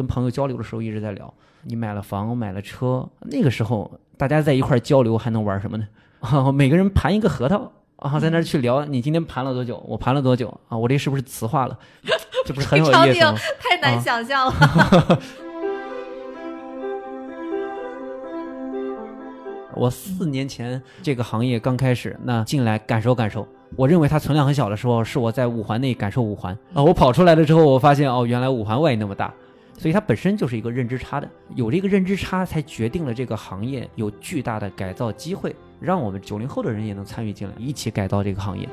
跟朋友交流的时候一直在聊，你买了房，买了车，那个时候大家在一块儿交流还能玩什么呢？啊，每个人盘一个核桃啊，在那儿去聊，你今天盘了多久？我盘了多久啊？我这是不是磁化了？这不是很有意思吗？太难想象了。我四年前这个行业刚开始，那进来感受感受。我认为它存量很小的时候，是我在五环内感受五环啊。我跑出来了之后，我发现哦，原来五环外那么大，所以它本身就是一个认知差的。有这个认知差，才决定了这个行业有巨大的改造机会，让我们九零后的人也能参与进来，一起改造这个行业。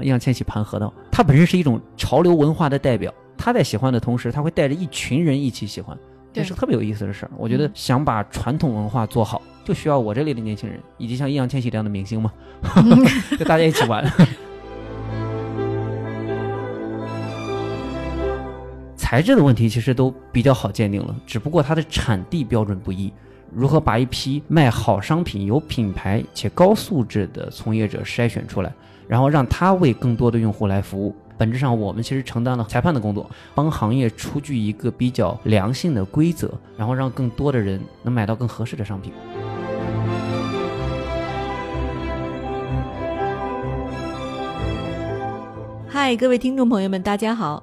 易烊千玺盘核桃，他本身是一种潮流文化的代表，他在喜欢的同时，他会带着一群人一起喜欢。这是特别有意思的事儿。我觉得想把传统文化做好，就需要我这类的年轻人，以及像易烊千玺这样的明星嘛，就大家一起玩。材质的问题其实都比较好鉴定了，只不过它的产地标准不一。如何把一批卖好商品、有品牌且高素质的从业者筛选出来，然后让他为更多的用户来服务？本质上，我们其实承担了裁判的工作，帮行业出具一个比较良性的规则，然后让更多的人能买到更合适的商品。嗨，各位听众朋友们，大家好，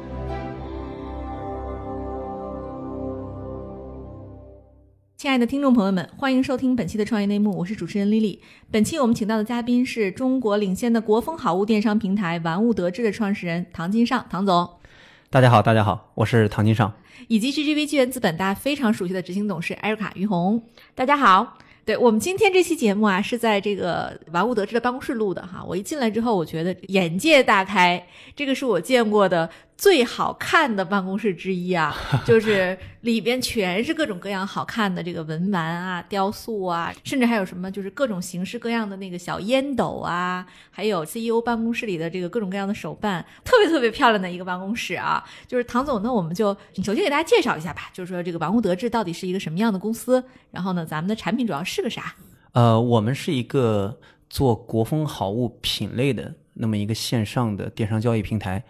亲爱的听众朋友们，欢迎收听本期的创业内幕，我是主持人丽丽。本期我们请到的嘉宾是中国领先的国风好物电商平台玩物得志的创始人唐金尚，唐总。大家好，大家好，我是唐金尚。以及 GGV 纪元资本大家非常熟悉的执行董事艾瑞卡于红，大家好。对我们今天这期节目啊，是在这个玩物得志的办公室录的哈。我一进来之后，我觉得眼界大开，这个是我见过的。最好看的办公室之一啊，就是里边全是各种各样好看的这个文玩啊、雕塑啊，甚至还有什么就是各种形式各样的那个小烟斗啊，还有 CEO 办公室里的这个各种各样的手办，特别特别漂亮的一个办公室啊。就是唐总，那我们就首先给大家介绍一下吧，就是说这个玩物得志到底是一个什么样的公司，然后呢，咱们的产品主要是个啥？呃，我们是一个做国风好物品类的那么一个线上的电商交易平台。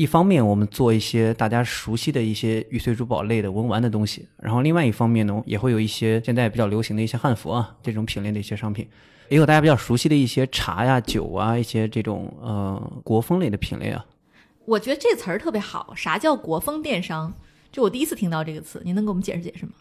一方面，我们做一些大家熟悉的一些玉碎珠宝类的文玩的东西，然后另外一方面呢，也会有一些现在比较流行的一些汉服啊这种品类的一些商品，也有大家比较熟悉的一些茶呀、酒啊一些这种呃国风类的品类啊。我觉得这词儿特别好，啥叫国风电商？就我第一次听到这个词，您能给我们解释解释吗？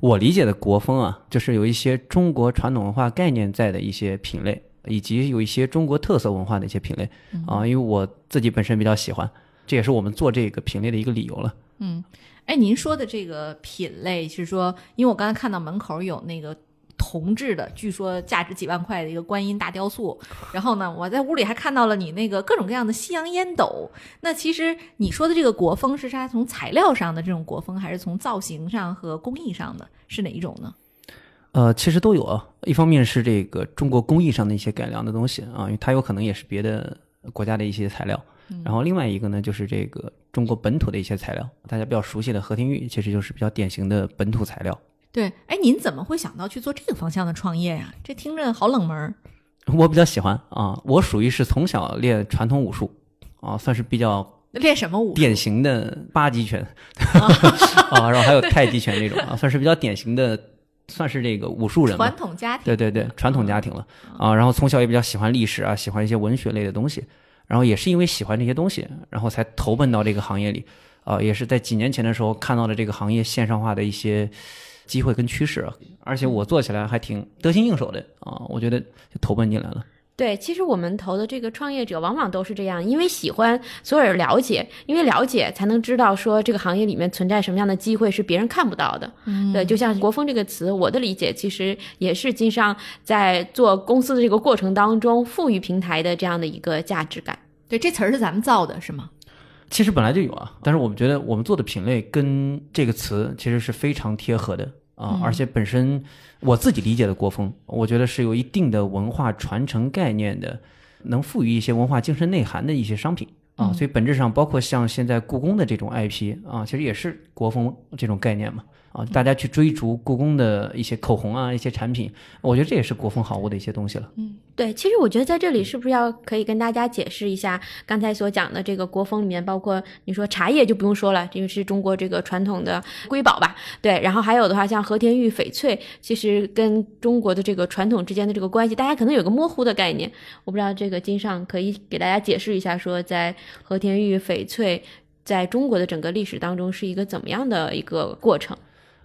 我理解的国风啊，就是有一些中国传统文化概念在的一些品类，以及有一些中国特色文化的一些品类啊，因为我自己本身比较喜欢。这也是我们做这个品类的一个理由了。嗯，哎，您说的这个品类是说，因为我刚才看到门口有那个铜制的，据说价值几万块的一个观音大雕塑。然后呢，我在屋里还看到了你那个各种各样的西洋烟斗。那其实你说的这个国风是它从材料上的这种国风，还是从造型上和工艺上的是哪一种呢？呃，其实都有啊。一方面是这个中国工艺上的一些改良的东西啊，因为它有可能也是别的国家的一些材料。然后另外一个呢，就是这个中国本土的一些材料，大家比较熟悉的和田玉，其实就是比较典型的本土材料。对，哎，您怎么会想到去做这个方向的创业呀？这听着好冷门。我比较喜欢啊，我属于是从小练传统武术啊，算是比较练什么武？典型的八极拳 啊，然后还有太极拳那种啊，算是比较典型的，算是这个武术人。传统家庭。对对对，传统家庭了啊，然后从小也比较喜欢历史啊，喜欢一些文学类的东西。然后也是因为喜欢这些东西，然后才投奔到这个行业里，啊，也是在几年前的时候看到了这个行业线上化的一些机会跟趋势，而且我做起来还挺得心应手的啊，我觉得就投奔进来了。对，其实我们投的这个创业者往往都是这样，因为喜欢，所有人了解，因为了解才能知道说这个行业里面存在什么样的机会是别人看不到的。嗯，对，就像“国风”这个词，我的理解其实也是经商在做公司的这个过程当中赋予平台的这样的一个价值感。对，这词儿是咱们造的，是吗？其实本来就有啊，但是我们觉得我们做的品类跟这个词其实是非常贴合的啊，而且本身我自己理解的国风，我觉得是有一定的文化传承概念的，能赋予一些文化精神内涵的一些商品啊，所以本质上包括像现在故宫的这种 IP 啊，其实也是国风这种概念嘛。啊，大家去追逐故宫的一些口红啊，一些产品，我觉得这也是国风好物的一些东西了。嗯，对，其实我觉得在这里是不是要可以跟大家解释一下刚才所讲的这个国风里面，包括你说茶叶就不用说了，因为是中国这个传统的瑰宝吧？对，然后还有的话像和田玉、翡翠，其实跟中国的这个传统之间的这个关系，大家可能有个模糊的概念。我不知道这个金上可以给大家解释一下，说在和田玉、翡翠在中国的整个历史当中是一个怎么样的一个过程？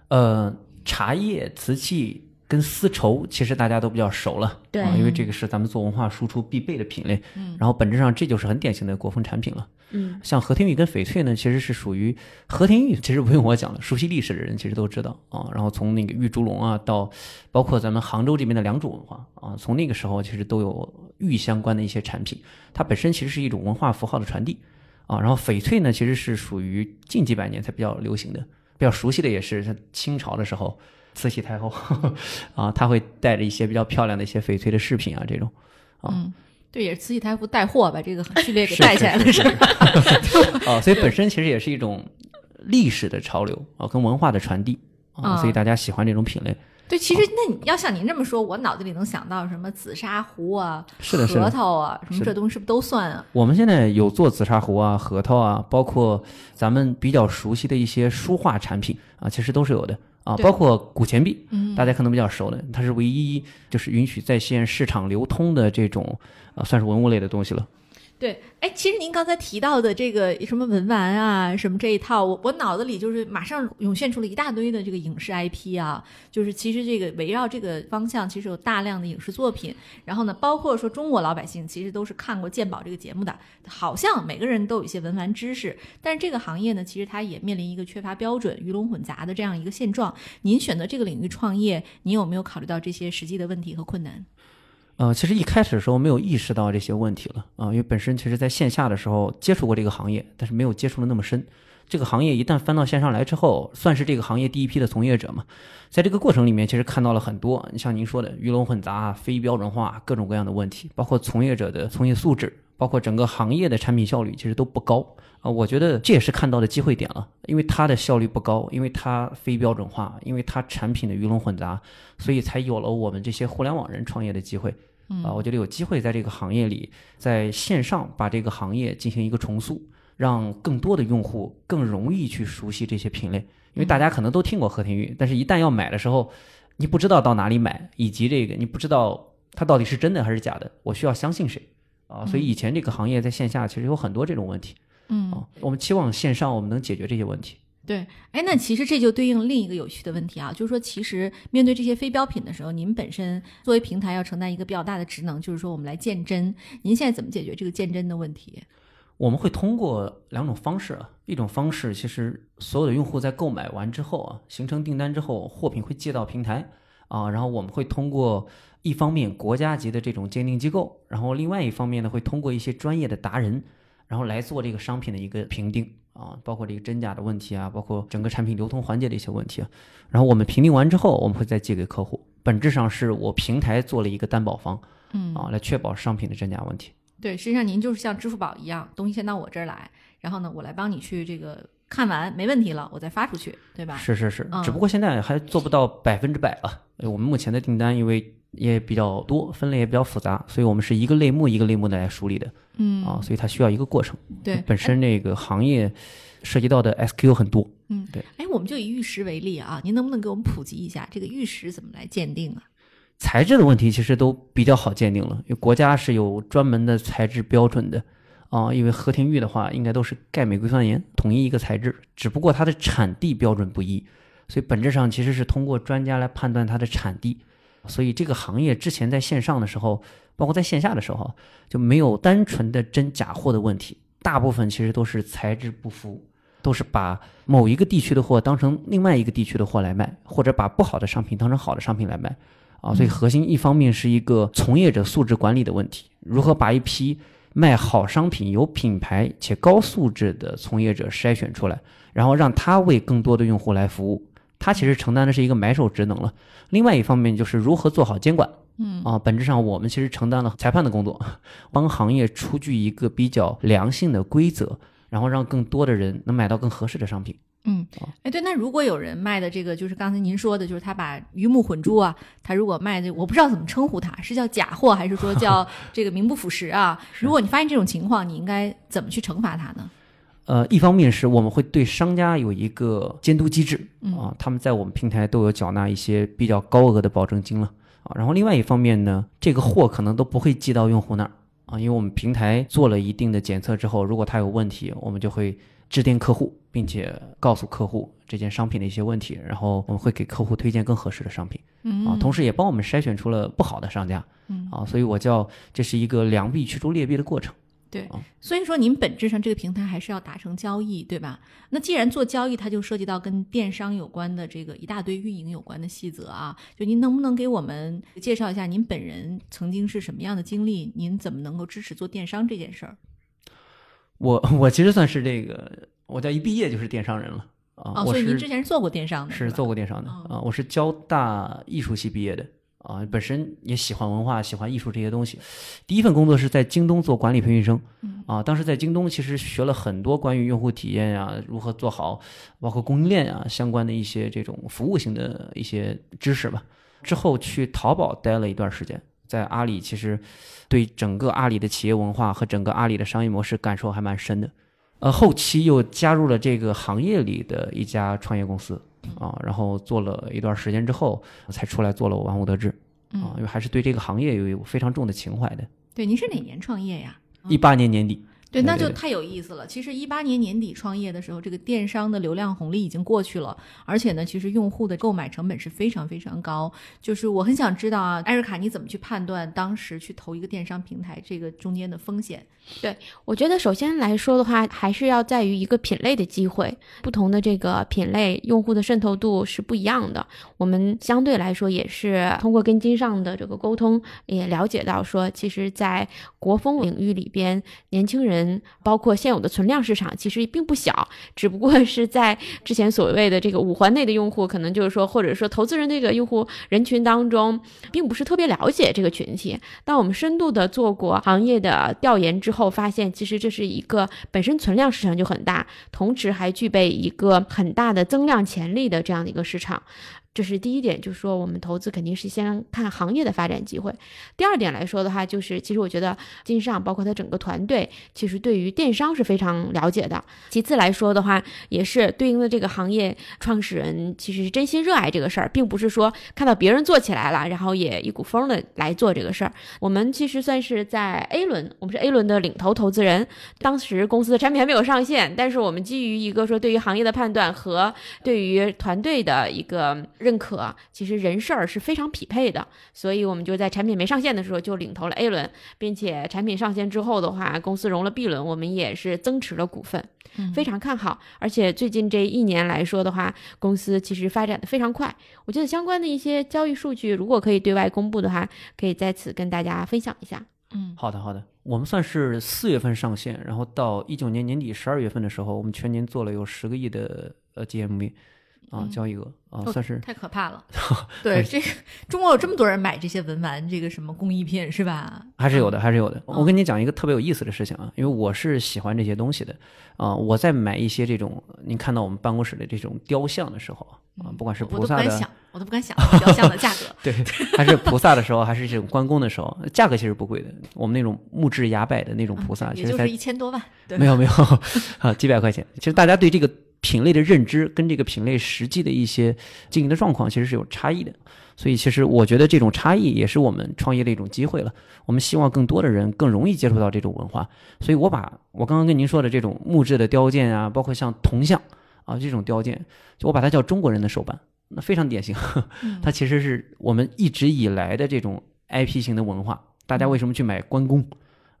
呃，茶叶、瓷器跟丝绸，其实大家都比较熟了，对，因为这个是咱们做文化输出必备的品类。嗯，然后本质上这就是很典型的国风产品了。嗯，像和田玉跟翡翠呢，其实是属于和田玉，其实不用我讲了，熟悉历史的人其实都知道啊。然后从那个玉猪龙啊，到包括咱们杭州这边的良渚文化啊，从那个时候其实都有玉相关的一些产品，它本身其实是一种文化符号的传递啊。然后翡翠呢，其实是属于近几百年才比较流行的。比较熟悉的也是像清朝的时候，慈禧太后 啊，她会带着一些比较漂亮的一些翡翠的饰品啊，这种啊，对，也是慈禧太后带货把这个序列给带起来了，是 啊，所以本身其实也是一种历史的潮流啊，跟文化的传递啊，所以大家喜欢这种品类。对，其实那你要像您这么说，我脑子里能想到什么紫砂壶啊、是的，核桃啊，什么这东西是不是都算啊？我们现在有做紫砂壶啊、核桃啊，包括咱们比较熟悉的一些书画产品啊，其实都是有的啊，包括古钱币，大家可能比较熟的，它是唯一就是允许在线市场流通的这种啊，算是文物类的东西了。对，哎，其实您刚才提到的这个什么文玩啊，什么这一套，我我脑子里就是马上涌现出了一大堆的这个影视 IP 啊，就是其实这个围绕这个方向，其实有大量的影视作品。然后呢，包括说中国老百姓其实都是看过鉴宝这个节目的，好像每个人都有一些文玩知识。但是这个行业呢，其实它也面临一个缺乏标准、鱼龙混杂的这样一个现状。您选择这个领域创业，您有没有考虑到这些实际的问题和困难？呃，其实一开始的时候没有意识到这些问题了啊，因为本身其实在线下的时候接触过这个行业，但是没有接触的那么深。这个行业一旦翻到线上来之后，算是这个行业第一批的从业者嘛，在这个过程里面，其实看到了很多，你像您说的鱼龙混杂、非标准化各种各样的问题，包括从业者的从业素质，包括整个行业的产品效率其实都不高啊。我觉得这也是看到的机会点了，因为它的效率不高，因为它非标准化，因为它产品的鱼龙混杂，所以才有了我们这些互联网人创业的机会。啊，我觉得有机会在这个行业里，在线上把这个行业进行一个重塑，让更多的用户更容易去熟悉这些品类。因为大家可能都听过和田玉，但是一旦要买的时候，你不知道到哪里买，以及这个你不知道它到底是真的还是假的，我需要相信谁啊？所以以前这个行业在线下其实有很多这种问题。嗯，我们期望线上我们能解决这些问题。对，哎，那其实这就对应另一个有趣的问题啊，就是说，其实面对这些非标品的时候，您本身作为平台要承担一个比较大的职能，就是说我们来鉴真。您现在怎么解决这个鉴真的问题？我们会通过两种方式啊，一种方式其实所有的用户在购买完之后啊，形成订单之后，货品会寄到平台啊，然后我们会通过一方面国家级的这种鉴定机构，然后另外一方面呢，会通过一些专业的达人，然后来做这个商品的一个评定。啊，包括这个真假的问题啊，包括整个产品流通环节的一些问题啊，然后我们评定完之后，我们会再寄给客户。本质上是我平台做了一个担保方，嗯啊，来确保商品的真假问题。对，实际上您就是像支付宝一样，东西先到我这儿来，然后呢，我来帮你去这个看完没问题了，我再发出去，对吧？是是是，只不过现在还做不到百分之百了。我们目前的订单因为也比较多，分类也比较复杂，所以我们是一个类目一个类目的来梳理的。嗯啊，所以它需要一个过程。对，本身那个行业涉及到的 SQ 很多。嗯，对。哎，我们就以玉石为例啊，您能不能给我们普及一下这个玉石怎么来鉴定啊？材质的问题其实都比较好鉴定了，因为国家是有专门的材质标准的啊。因为和田玉的话，应该都是钙镁硅酸盐统一一个材质，只不过它的产地标准不一，所以本质上其实是通过专家来判断它的产地。所以这个行业之前在线上的时候。包括在线下的时候，就没有单纯的真假货的问题，大部分其实都是材质不符，都是把某一个地区的货当成另外一个地区的货来卖，或者把不好的商品当成好的商品来卖，啊，所以核心一方面是一个从业者素质管理的问题，如何把一批卖好商品、有品牌且高素质的从业者筛选出来，然后让他为更多的用户来服务，它其实承担的是一个买手职能了。另外一方面就是如何做好监管。嗯啊，本质上我们其实承担了裁判的工作，帮行业出具一个比较良性的规则，然后让更多的人能买到更合适的商品。嗯，哎，对，那如果有人卖的这个，就是刚才您说的，就是他把鱼目混珠啊，他如果卖的，我不知道怎么称呼他，是叫假货还是说叫这个名不副实啊？如果你发现这种情况，你应该怎么去惩罚他呢？呃，一方面是我们会对商家有一个监督机制啊，他们在我们平台都有缴纳一些比较高额的保证金了。啊，然后另外一方面呢，这个货可能都不会寄到用户那儿啊，因为我们平台做了一定的检测之后，如果它有问题，我们就会致电客户，并且告诉客户这件商品的一些问题，然后我们会给客户推荐更合适的商品，啊，同时也帮我们筛选出了不好的商家，啊，所以我叫这是一个良币驱逐劣币的过程。对，所以说您本质上这个平台还是要达成交易，对吧？那既然做交易，它就涉及到跟电商有关的这个一大堆运营有关的细则啊。就您能不能给我们介绍一下您本人曾经是什么样的经历？您怎么能够支持做电商这件事儿？我我其实算是这个，我在一毕业就是电商人了啊。哦，所以您之前是做过电商的，是做过电商的啊。我是交大艺术系毕业的。啊，本身也喜欢文化，喜欢艺术这些东西。第一份工作是在京东做管理培训生，啊，当时在京东其实学了很多关于用户体验呀，如何做好，包括供应链啊相关的一些这种服务性的一些知识吧。之后去淘宝待了一段时间，在阿里其实对整个阿里的企业文化和整个阿里的商业模式感受还蛮深的。呃，后期又加入了这个行业里的一家创业公司。啊，然后做了一段时间之后，才出来做了我玩物得志啊，因为还是对这个行业有非常重的情怀的。对，您是哪年创业呀？一八年年底。对，那就太有意思了。其实一八年年底创业的时候，这个电商的流量红利已经过去了，而且呢，其实用户的购买成本是非常非常高。就是我很想知道啊，艾瑞卡，你怎么去判断当时去投一个电商平台这个中间的风险？对我觉得，首先来说的话，还是要在于一个品类的机会，不同的这个品类用户的渗透度是不一样的。我们相对来说也是通过跟金上的这个沟通，也了解到说，其实，在国风领域里边，年轻人。包括现有的存量市场其实并不小，只不过是在之前所谓的这个五环内的用户，可能就是说，或者说投资人这个用户人群当中，并不是特别了解这个群体。当我们深度的做过行业的调研之后，发现其实这是一个本身存量市场就很大，同时还具备一个很大的增量潜力的这样的一个市场。这是第一点，就是说我们投资肯定是先看行业的发展机会。第二点来说的话，就是其实我觉得金上包括他整个团队，其实对于电商是非常了解的。其次来说的话，也是对应的这个行业创始人其实是真心热爱这个事儿，并不是说看到别人做起来了，然后也一股风的来做这个事儿。我们其实算是在 A 轮，我们是 A 轮的领头投资人。当时公司的产品还没有上线，但是我们基于一个说对于行业的判断和对于团队的一个。认可其实人事儿是非常匹配的，所以我们就在产品没上线的时候就领投了 A 轮，并且产品上线之后的话，公司融了 B 轮，我们也是增持了股份，非常看好。而且最近这一年来说的话，公司其实发展的非常快。我觉得相关的一些交易数据，如果可以对外公布的话，可以在此跟大家分享一下。嗯，好的好的，我们算是四月份上线，然后到一九年年底十二月份的时候，我们全年做了有十个亿的呃 GMV。啊，交易额啊，算是太可怕了。对，这个中国有这么多人买这些文玩，这个什么工艺品是吧？还是有的，还是有的。我跟你讲一个特别有意思的事情啊，因为我是喜欢这些东西的啊。我在买一些这种，您看到我们办公室的这种雕像的时候啊，不管是菩萨的，我都不敢想 雕像的价格。对，还是菩萨的时候，还是这种关公的时候，价格其实不贵的。我们那种木质崖柏的那种菩萨，其实才一千多万。没有没有 啊，几百块钱。其实大家对这个。品类的认知跟这个品类实际的一些经营的状况其实是有差异的，所以其实我觉得这种差异也是我们创业的一种机会了。我们希望更多的人更容易接触到这种文化，所以我把我刚刚跟您说的这种木质的雕件啊，包括像铜像啊这种雕件，就我把它叫中国人的手办，那非常典型。它其实是我们一直以来的这种 IP 型的文化。大家为什么去买关公，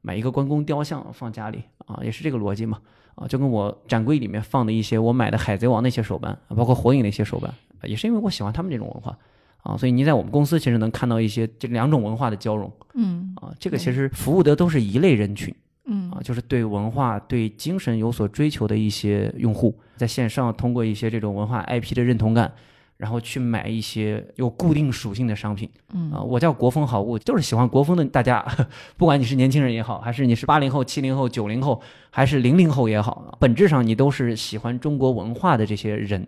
买一个关公雕像放家里啊，也是这个逻辑嘛。啊，就跟我展柜里面放的一些我买的海贼王那些手办，包括火影那些手办，也是因为我喜欢他们这种文化啊，所以你在我们公司其实能看到一些这两种文化的交融，嗯，啊，这个其实服务的都是一类人群，嗯，啊，就是对文化、对精神有所追求的一些用户，在线上通过一些这种文化 IP 的认同感，然后去买一些有固定属性的商品。嗯啊、我叫国风好物，就是喜欢国风的大家，不管你是年轻人也好，还是你是八零后、七零后、九零后，还是零零后也好，本质上你都是喜欢中国文化的这些人。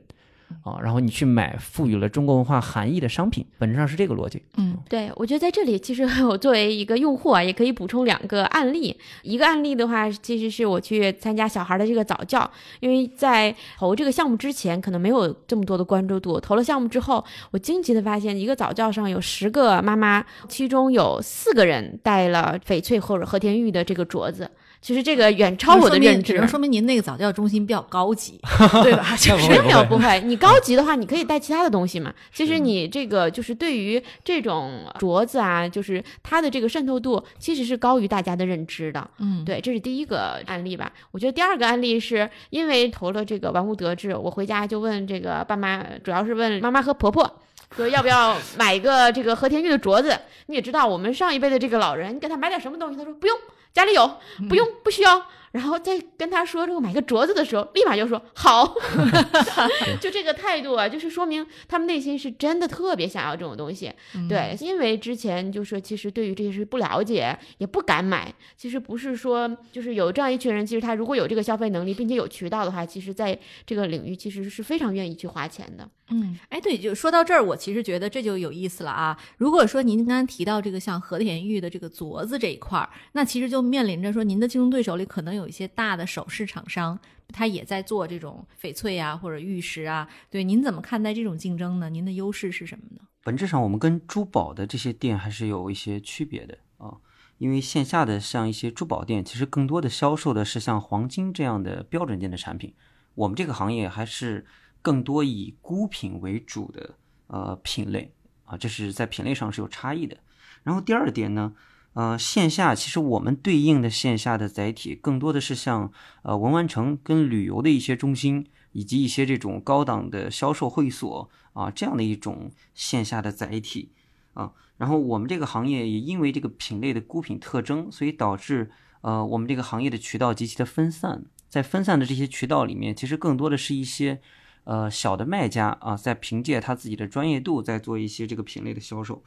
啊，然后你去买赋予了中国文化含义的商品，本质上是这个逻辑。嗯对，我觉得在这里，其实 我作为一个用户啊，也可以补充两个案例。一个案例的话，其实是我去参加小孩的这个早教，因为在投这个项目之前，可能没有这么多的关注度。投了项目之后，我惊奇的发现，一个早教上有十个妈妈，其中有四个人带了翡翠或者和田玉的这个镯子。其实这个远超我的认知，只能说明您那个早教中心比较高级，对吧？就是没有不会没有不会，你高级的话，你可以带其他的东西嘛。其实你这个就是对于这种镯子啊，就是它的这个渗透度其实是高于大家的认知的。嗯，对，这是第一个案例吧。我觉得第二个案例是因为投了这个玩物得志，我回家就问这个爸妈，主要是问妈妈和婆婆。说要不要买一个这个和田玉的镯子？你也知道，我们上一辈的这个老人，你给他买点什么东西，他说不用，家里有，不用，不需要。然后再跟他说这个买个镯子的时候，立马就说好，就这个态度啊，就是说明他们内心是真的特别想要这种东西。对，因为之前就说其实对于这些事不了解，也不敢买。其实不是说就是有这样一群人，其实他如果有这个消费能力，并且有渠道的话，其实在这个领域其实是非常愿意去花钱的。嗯，哎，对，就说到这儿，我其实觉得这就有意思了啊。如果说您刚刚提到这个像和田玉的这个镯子这一块儿，那其实就面临着说您的竞争对手里可能有一些大的首饰厂商，他也在做这种翡翠啊或者玉石啊。对，您怎么看待这种竞争呢？您的优势是什么呢？本质上，我们跟珠宝的这些店还是有一些区别的啊，因为线下的像一些珠宝店，其实更多的销售的是像黄金这样的标准件的产品，我们这个行业还是更多以孤品为主的呃品类啊，这是在品类上是有差异的。然后第二点呢，呃，线下其实我们对应的线下的载体更多的是像呃文玩城跟旅游的一些中心，以及一些这种高档的销售会所啊这样的一种线下的载体啊。然后我们这个行业也因为这个品类的孤品特征，所以导致呃我们这个行业的渠道极其的分散。在分散的这些渠道里面，其实更多的是一些呃小的卖家啊，在凭借他自己的专业度在做一些这个品类的销售。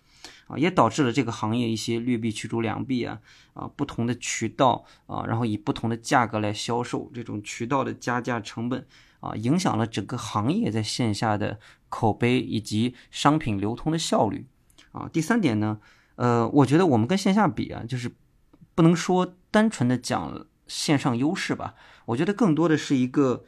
啊，也导致了这个行业一些劣币驱逐良币啊啊，不同的渠道啊，然后以不同的价格来销售，这种渠道的加价成本啊，影响了整个行业在线下的口碑以及商品流通的效率啊。第三点呢，呃，我觉得我们跟线下比啊，就是不能说单纯的讲线上优势吧，我觉得更多的是一个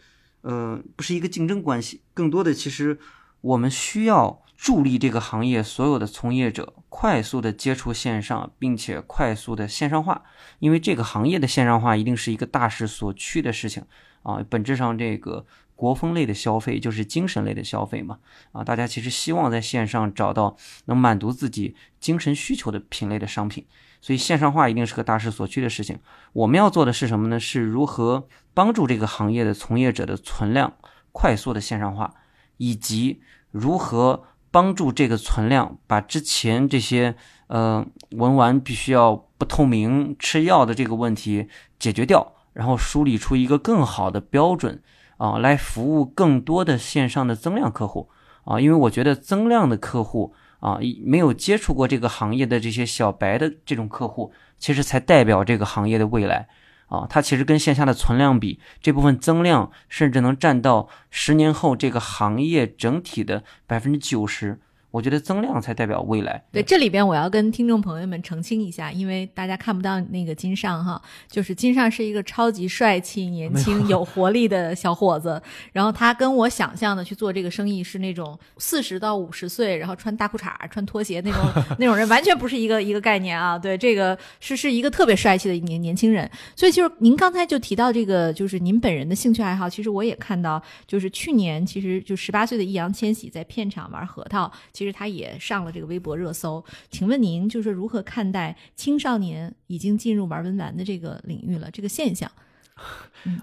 呃，不是一个竞争关系，更多的其实我们需要。助力这个行业所有的从业者快速的接触线上，并且快速的线上化，因为这个行业的线上化一定是一个大势所趋的事情啊。本质上，这个国风类的消费就是精神类的消费嘛啊，大家其实希望在线上找到能满足自己精神需求的品类的商品，所以线上化一定是个大势所趋的事情。我们要做的是什么呢？是如何帮助这个行业的从业者的存量快速的线上化，以及如何。帮助这个存量把之前这些呃文玩必须要不透明、吃药的这个问题解决掉，然后梳理出一个更好的标准啊，来服务更多的线上的增量客户啊。因为我觉得增量的客户啊，没有接触过这个行业的这些小白的这种客户，其实才代表这个行业的未来。啊，它其实跟线下的存量比，这部分增量甚至能占到十年后这个行业整体的百分之九十。我觉得增量才代表未来。对，这里边我要跟听众朋友们澄清一下，因为大家看不到那个金尚哈，就是金尚是一个超级帅气、年轻、有活力的小伙子。然后他跟我想象的去做这个生意是那种四十到五十岁，然后穿大裤衩、穿拖鞋那种 那种人，完全不是一个一个概念啊。对，这个是是一个特别帅气的年年轻人。所以就是您刚才就提到这个，就是您本人的兴趣爱好，其实我也看到，就是去年其实就十八岁的易烊千玺在片场玩核桃，其实。其实他也上了这个微博热搜，请问您就是如何看待青少年已经进入玩文玩的这个领域了这个现象？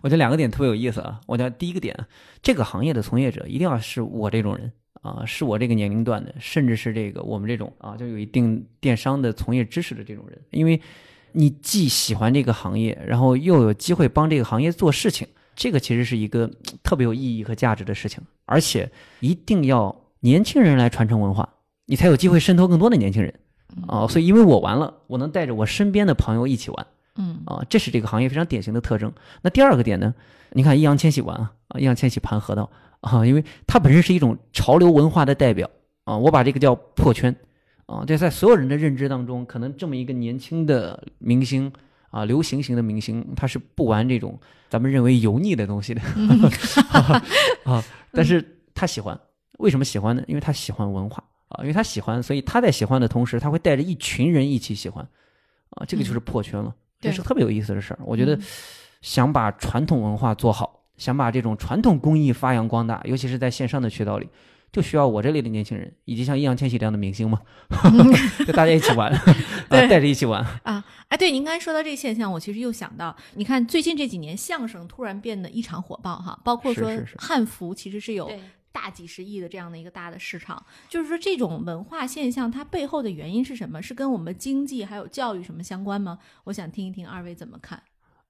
我觉得两个点特别有意思啊。我觉得第一个点，这个行业的从业者一定要是我这种人啊，是我这个年龄段的，甚至是这个我们这种啊，就有一定电商的从业知识的这种人，因为你既喜欢这个行业，然后又有机会帮这个行业做事情，这个其实是一个特别有意义和价值的事情，而且一定要。年轻人来传承文化，你才有机会渗透更多的年轻人啊。所以因为我玩了，我能带着我身边的朋友一起玩。嗯啊，这是这个行业非常典型的特征。那第二个点呢？你看易烊千玺玩啊，易烊千玺盘河道啊，因为它本身是一种潮流文化的代表啊，我把这个叫破圈啊，这在所有人的认知当中，可能这么一个年轻的明星啊，流行型的明星，他是不玩这种咱们认为油腻的东西的啊，但是他喜欢，为什么喜欢呢？因为他喜欢文化啊，因为他喜欢，所以他在喜欢的同时，他会带着一群人一起喜欢啊，这个就是破圈了。这是特别有意思的事儿，我觉得想把传统文化做好，想把这种传统工艺发扬光大，尤其是在线上的渠道里，就需要我这类的年轻人，以及像易烊千玺这样的明星嘛，就大家一起玩，啊带着一起玩啊！哎，对，您刚才说到这个现象，我其实又想到，你看最近这几年相声突然变得异常火爆哈，包括说汉服其实是有。大几十亿的这样的一个大的市场，就是说这种文化现象它背后的原因是什么？是跟我们经济还有教育什么相关吗？我想听一听二位怎么看。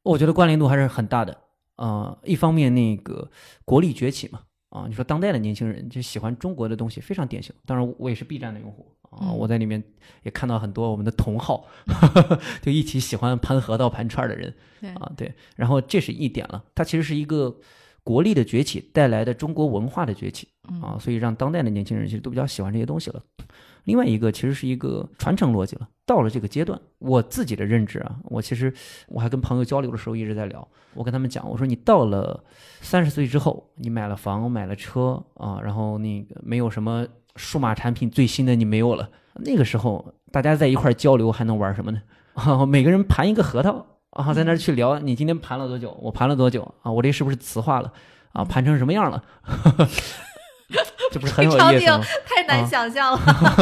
我觉得关联度还是很大的。呃，一方面那个国力崛起嘛，啊，你说当代的年轻人就喜欢中国的东西，非常典型。当然，我也是 B 站的用户啊，我在里面也看到很多我们的同好，就一起喜欢盘核桃、盘串的人啊，对。然后这是一点了，它其实是一个。国力的崛起带来的中国文化的崛起啊，所以让当代的年轻人其实都比较喜欢这些东西了。另外一个其实是一个传承逻辑了。到了这个阶段，我自己的认知啊，我其实我还跟朋友交流的时候一直在聊，我跟他们讲，我说你到了三十岁之后，你买了房买了车啊，然后那个没有什么数码产品最新的你没有了，那个时候大家在一块交流还能玩什么呢？啊，每个人盘一个核桃。啊，在那儿去聊，你今天盘了多久？我盘了多久？啊，我这是不是磁化了？啊，盘成什么样了？这不是很有意思吗？太难想象了。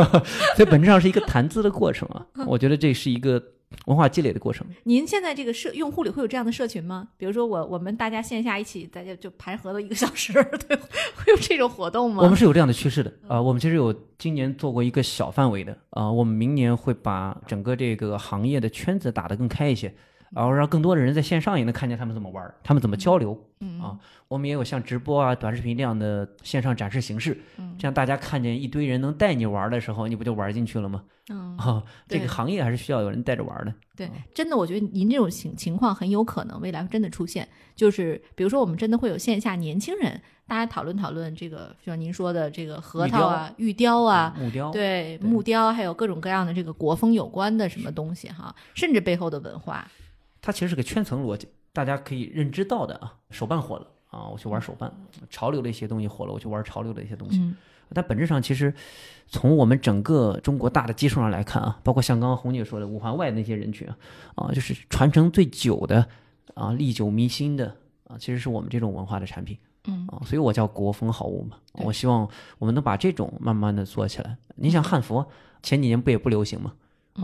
所以本质上是一个谈资的过程啊。我觉得这是一个文化积累的过程。您现在这个社用户里会有这样的社群吗？比如说我我们大家线下一起，大家就盘核的一个小时，对，会有这种活动吗？我们是有这样的趋势的啊。我们其实有今年做过一个小范围的啊，我们明年会把整个这个行业的圈子打得更开一些。然后让更多的人在线上也能看见他们怎么玩，他们怎么交流。嗯啊，我们也有像直播啊、短视频这样的线上展示形式。嗯，这样大家看见一堆人能带你玩的时候，你不就玩进去了吗？嗯 啊，这个行业还是需要有人带着玩的。对，真的，我觉得您这种情情况很有可能未来真的出现。就是比如说，我们真的会有线下年轻人，大家讨论讨论这个，就像您说的这个核桃啊、玉雕啊、木雕，对木雕，还有各种各样的这个国风有关的什么东西哈，甚至背后的文化。它其实是个圈层逻辑，大家可以认知到的啊。手办火了啊，我去玩手办；潮流的一些东西火了，我去玩潮流的一些东西。但本质上，其实从我们整个中国大的基数上来看啊，包括像刚刚红姐说的五环外那些人群啊，啊，就是传承最久的啊，历久弥新的啊，其实是我们这种文化的产品。嗯啊，所以我叫国风好物嘛。我希望我们能把这种慢慢的做起来。你想汉服前几年不也不流行吗？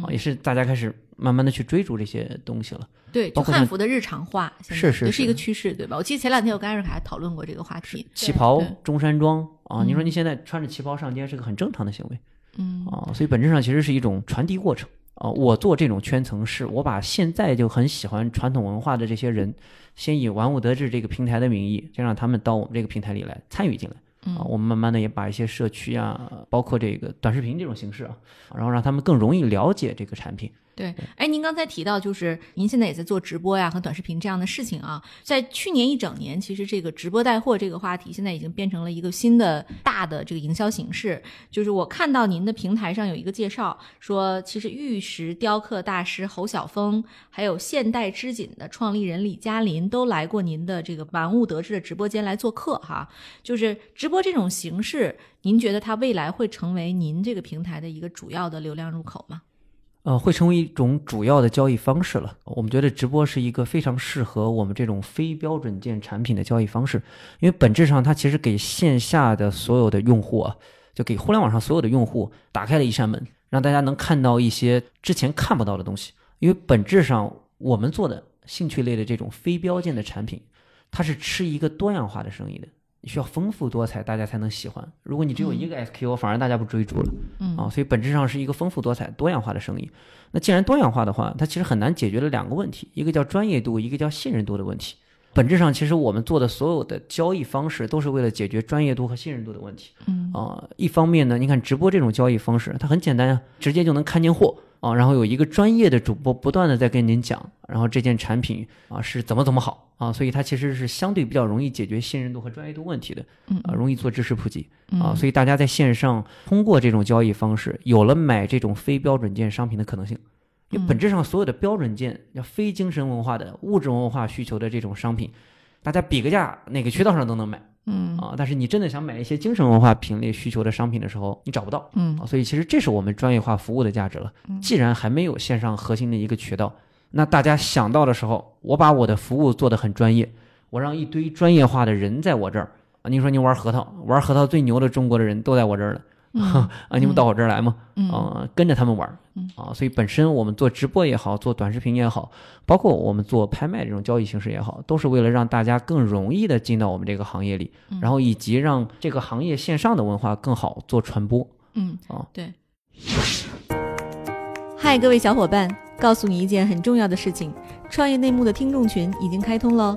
啊，也是大家开始慢慢的去追逐这些东西了。对，就汉服的日常化，是是是一个趋势，对吧？我记得前两天我跟艾瑞卡讨论过这个话题。旗袍、中山装啊，你说你现在穿着旗袍上街是个很正常的行为，嗯啊，所以本质上其实是一种传递过程啊。我做这种圈层，是我把现在就很喜欢传统文化的这些人，先以玩物得志这个平台的名义，先让他们到我们这个平台里来参与进来。啊，我们慢慢的也把一些社区啊，包括这个短视频这种形式啊，然后让他们更容易了解这个产品。对，哎，您刚才提到，就是您现在也在做直播呀和短视频这样的事情啊。在去年一整年，其实这个直播带货这个话题，现在已经变成了一个新的大的这个营销形式。就是我看到您的平台上有一个介绍，说其实玉石雕刻大师侯晓峰，还有现代织锦的创立人李嘉林，都来过您的这个玩物得志的直播间来做客哈。就是直播这种形式，您觉得它未来会成为您这个平台的一个主要的流量入口吗？呃，会成为一种主要的交易方式了。我们觉得直播是一个非常适合我们这种非标准件产品的交易方式，因为本质上它其实给线下的所有的用户啊，就给互联网上所有的用户打开了一扇门，让大家能看到一些之前看不到的东西。因为本质上我们做的兴趣类的这种非标件的产品，它是吃一个多样化的生意的。需要丰富多彩，大家才能喜欢。如果你只有一个 SKU，反而大家不追逐了。嗯啊，所以本质上是一个丰富多彩、多样化的生意。那既然多样化的话，它其实很难解决了两个问题：一个叫专业度，一个叫信任度的问题。本质上，其实我们做的所有的交易方式都是为了解决专业度和信任度的问题。嗯啊、一方面呢，你看直播这种交易方式，它很简单啊，直接就能看见货啊，然后有一个专业的主播不断的在跟您讲，然后这件产品啊是怎么怎么好啊，所以它其实是相对比较容易解决信任度和专业度问题的，嗯啊，容易做知识普及嗯啊，所以大家在线上通过这种交易方式，有了买这种非标准件商品的可能性。因为本质上所有的标准件，要非精神文化的物质文化需求的这种商品，大家比个价，哪个渠道上都能买嗯啊。但是你真的想买一些精神文化品类需求的商品的时候，你找不到嗯啊。所以其实这是我们专业化服务的价值了。既然还没有线上核心的一个渠道，那大家想到的时候，我把我的服务做得很专业，我让一堆专业化的人在我这儿啊。你说你玩核桃，玩核桃最牛的中国的人都在我这儿了。啊，你们到我这儿来嘛，嗯啊，跟着他们玩儿嗯，啊，所以本身我们做直播也好，做短视频也好，包括我们做拍卖这种交易形式也好，都是为了让大家更容易的进到我们这个行业里，嗯然后以及让这个行业线上的文化更好做传播。嗯啊，对。嗨，各位小伙伴，告诉你一件很重要的事情：创业内幕的听众群已经开通喽。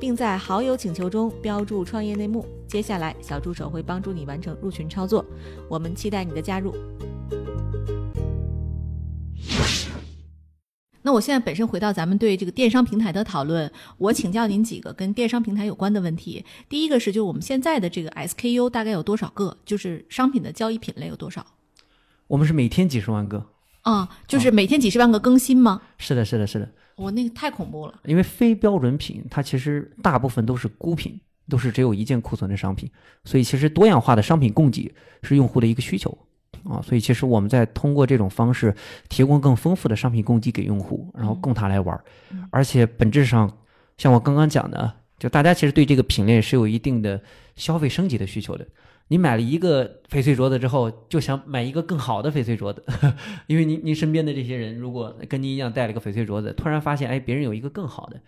并在好友请求中标注“创业内幕”。接下来，小助手会帮助你完成入群操作。我们期待你的加入。那我现在本身回到咱们对这个电商平台的讨论，我请教您几个跟电商平台有关的问题。第一个是，就我们现在的这个 SKU 大概有多少个？就是商品的交易品类有多少？我们是每天几十万个，啊、就是每天几十万个更新吗？是的，是的，是的，我、那个太恐怖了。因为非标准品它其实大部分都是孤品，都是只有一件库存的商品，所以其实多样化的商品供给是用户的一个需求啊，所以其实我们在通过这种方式提供更丰富的商品供给给用户，然后供他来玩儿，而且本质上像我刚刚讲的，就大家其实对这个品类是有一定的消费升级的需求的。你买了一个翡翠镯子之后，就想买一个更好的翡翠镯子，因为您您身边的这些人，如果跟您一样戴了个翡翠镯子，突然发现，哎，别人有一个更好的，